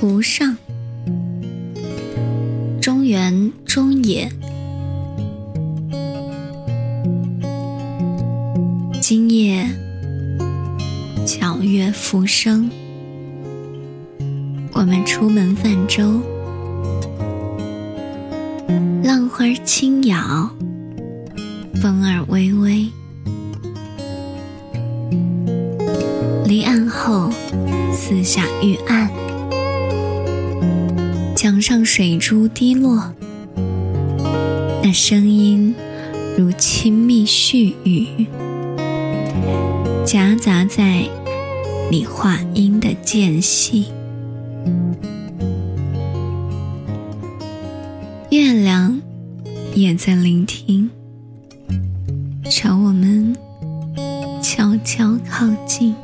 湖上，中原中野。今夜皎月浮生，我们出门泛舟，浪花轻摇，风儿微微。离岸后，四下玉案，墙上水珠滴落，那声音如亲密絮语。夹杂在你话音的间隙，月亮也在聆听，朝我们悄悄靠近。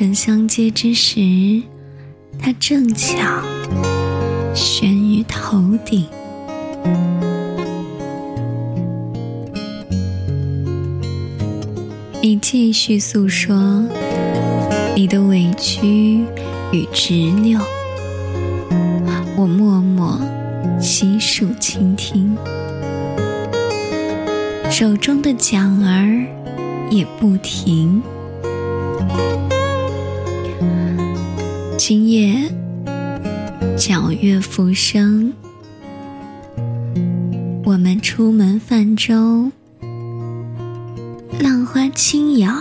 唇相接之时，它正巧悬于头顶。你继续诉说你的委屈与执拗，我默默悉数倾听，手中的桨儿也不停。今夜皎月浮生，我们出门泛舟。浪花轻摇。